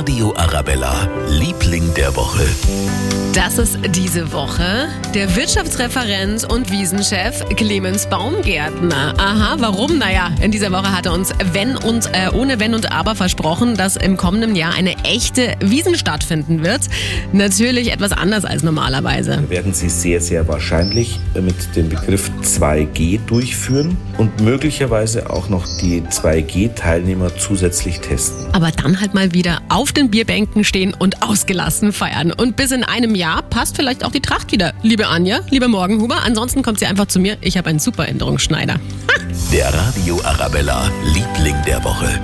Radio Arabella, Liebling der Woche. Das ist diese Woche der Wirtschaftsreferent und Wiesenchef Clemens Baumgärtner. Aha, warum? Naja, in dieser Woche hat er uns wenn und äh, ohne Wenn und Aber versprochen, dass im kommenden Jahr eine echte Wiesen stattfinden wird. Natürlich etwas anders als normalerweise. werden Sie sehr, sehr wahrscheinlich mit dem Begriff 2G durchführen und möglicherweise auch noch die 2G-Teilnehmer zusätzlich testen. Aber dann halt mal wieder auf den Bierbänken stehen und ausgelassen feiern. Und bis in einem Jahr passt vielleicht auch die Tracht wieder. Liebe Anja, liebe Morgenhuber, ansonsten kommt sie einfach zu mir. Ich habe einen super Änderungsschneider. Der Radio Arabella, Liebling der Woche.